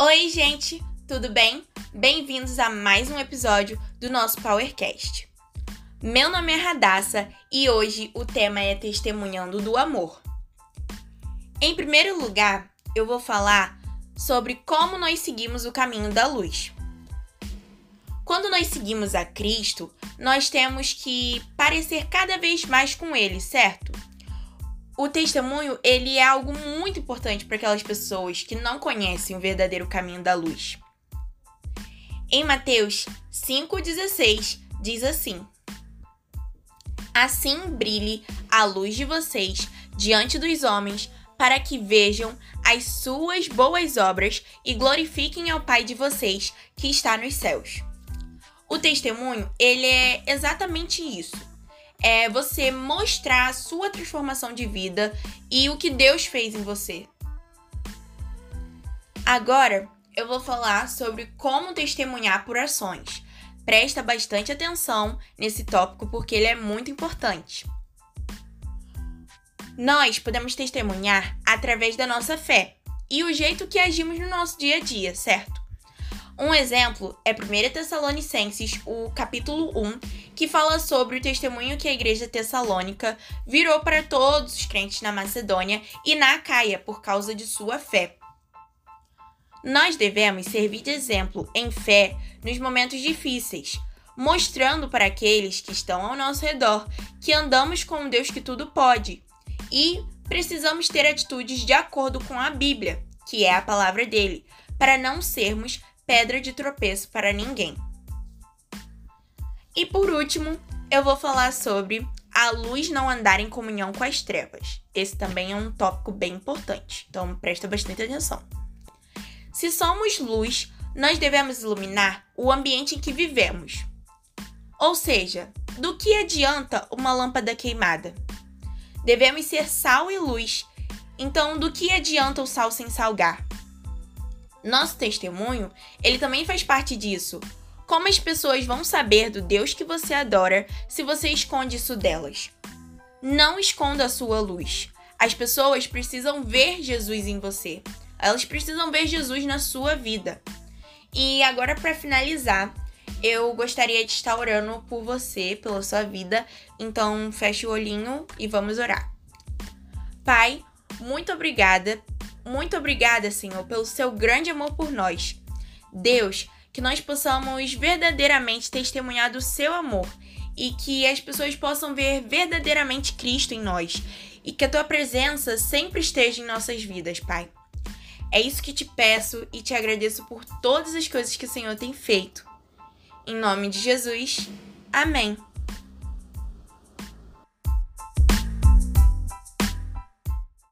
Oi, gente, tudo bem? Bem-vindos a mais um episódio do nosso PowerCast. Meu nome é Radassa e hoje o tema é Testemunhando do Amor. Em primeiro lugar, eu vou falar sobre como nós seguimos o caminho da luz. Quando nós seguimos a Cristo, nós temos que parecer cada vez mais com Ele, certo? O testemunho ele é algo muito importante para aquelas pessoas que não conhecem o verdadeiro caminho da luz. Em Mateus 5,16 diz assim: Assim brilhe a luz de vocês diante dos homens, para que vejam as suas boas obras e glorifiquem ao Pai de vocês que está nos céus. O testemunho, ele é exatamente isso é você mostrar a sua transformação de vida e o que Deus fez em você. Agora, eu vou falar sobre como testemunhar por ações. Presta bastante atenção nesse tópico porque ele é muito importante. Nós podemos testemunhar através da nossa fé e o jeito que agimos no nosso dia a dia, certo? Um exemplo é 1 Tessalonicenses, o capítulo 1, que fala sobre o testemunho que a igreja tessalônica virou para todos os crentes na Macedônia e na Acaia por causa de sua fé. Nós devemos servir de exemplo em fé nos momentos difíceis, mostrando para aqueles que estão ao nosso redor que andamos com um Deus que tudo pode e precisamos ter atitudes de acordo com a Bíblia, que é a palavra dele, para não sermos pedra de tropeço para ninguém. E por último, eu vou falar sobre a luz não andar em comunhão com as trevas. Esse também é um tópico bem importante, então presta bastante atenção. Se somos luz, nós devemos iluminar o ambiente em que vivemos. Ou seja, do que adianta uma lâmpada queimada? Devemos ser sal e luz. Então, do que adianta o sal sem salgar? Nosso testemunho, ele também faz parte disso, como as pessoas vão saber do Deus que você adora se você esconde isso delas? Não esconda a sua luz. As pessoas precisam ver Jesus em você. Elas precisam ver Jesus na sua vida. E agora, para finalizar, eu gostaria de estar orando por você, pela sua vida. Então, feche o olhinho e vamos orar. Pai, muito obrigada, muito obrigada, Senhor, pelo seu grande amor por nós. Deus, que nós possamos verdadeiramente testemunhar do seu amor e que as pessoas possam ver verdadeiramente Cristo em nós e que a tua presença sempre esteja em nossas vidas, Pai. É isso que te peço e te agradeço por todas as coisas que o Senhor tem feito. Em nome de Jesus, amém.